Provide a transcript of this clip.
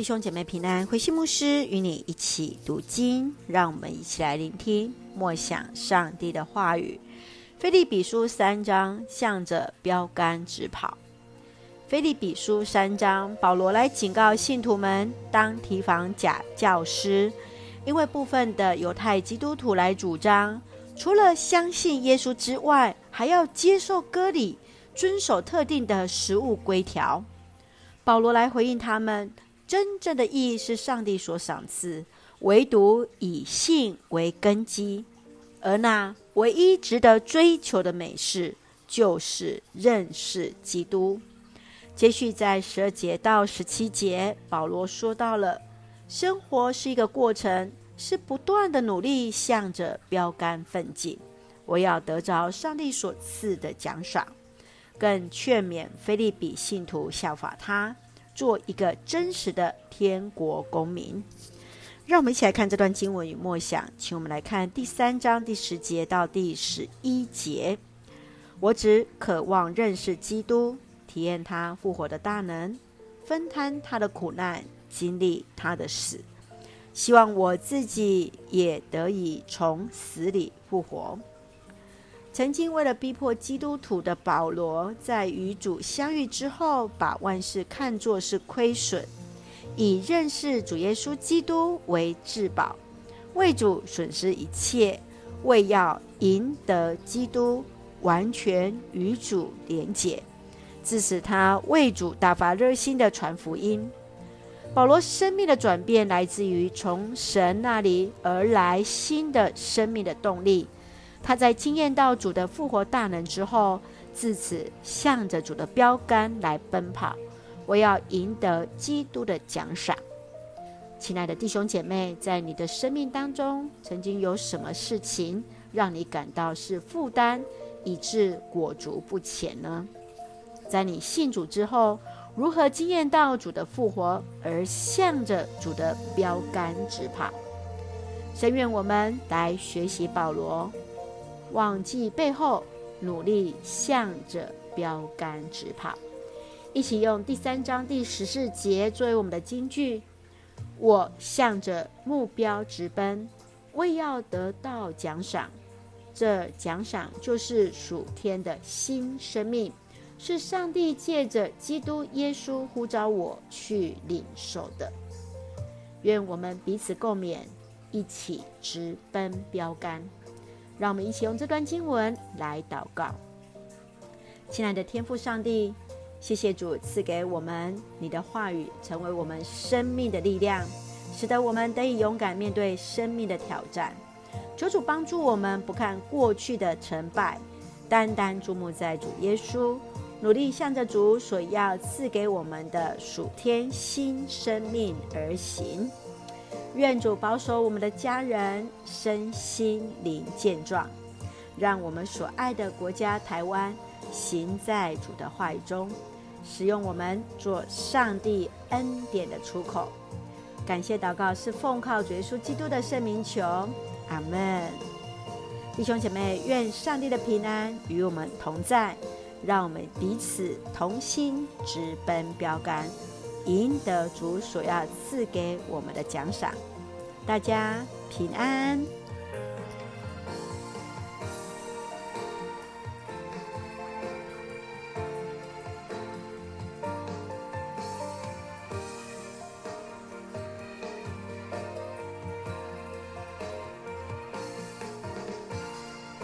弟兄姐妹平安，慧馨牧师与你一起读经，让我们一起来聆听默想上帝的话语。腓立比书三章，向着标杆直跑。腓立比书三章，保罗来警告信徒们，当提防假教师，因为部分的犹太基督徒来主张，除了相信耶稣之外，还要接受割礼，遵守特定的食物规条。保罗来回应他们。真正的意义是上帝所赏赐，唯独以信为根基，而那唯一值得追求的美事，就是认识基督。接续在十二节到十七节，保罗说到了，生活是一个过程，是不断的努力，向着标杆奋进。我要得着上帝所赐的奖赏，更劝勉腓利比信徒效法他。做一个真实的天国公民，让我们一起来看这段经文与默想。请我们来看第三章第十节到第十一节。我只渴望认识基督，体验他复活的大能，分摊他的苦难，经历他的死，希望我自己也得以从死里复活。曾经为了逼迫基督徒的保罗，在与主相遇之后，把万事看作是亏损，以认识主耶稣基督为至宝，为主损失一切，为要赢得基督，完全与主连结，致使他为主大发热心的传福音。保罗生命的转变，来自于从神那里而来新的生命的动力。他在惊艳到主的复活大能之后，自此向着主的标杆来奔跑，我要赢得基督的奖赏。亲爱的弟兄姐妹，在你的生命当中，曾经有什么事情让你感到是负担，以致裹足不前呢？在你信主之后，如何惊艳到主的复活，而向着主的标杆直跑？深愿我们来学习保罗。忘记背后，努力向着标杆直跑。一起用第三章第十四节作为我们的金句：我向着目标直奔，为要得到奖赏。这奖赏就是属天的新生命，是上帝借着基督耶稣呼召我去领受的。愿我们彼此共勉，一起直奔标杆。让我们一起用这段经文来祷告。亲爱的天父上帝，谢谢主赐给我们你的话语，成为我们生命的力量，使得我们得以勇敢面对生命的挑战。求主帮助我们，不看过去的成败，单单注目在主耶稣，努力向着主所要赐给我们的属天新生命而行。愿主保守我们的家人身心灵健壮，让我们所爱的国家台湾行在主的话语中，使用我们做上帝恩典的出口。感谢祷告是奉靠主耶稣基督的圣名求，阿门。弟兄姐妹，愿上帝的平安与我们同在，让我们彼此同心直奔标杆。赢得主所要赐给我们的奖赏，大家平安。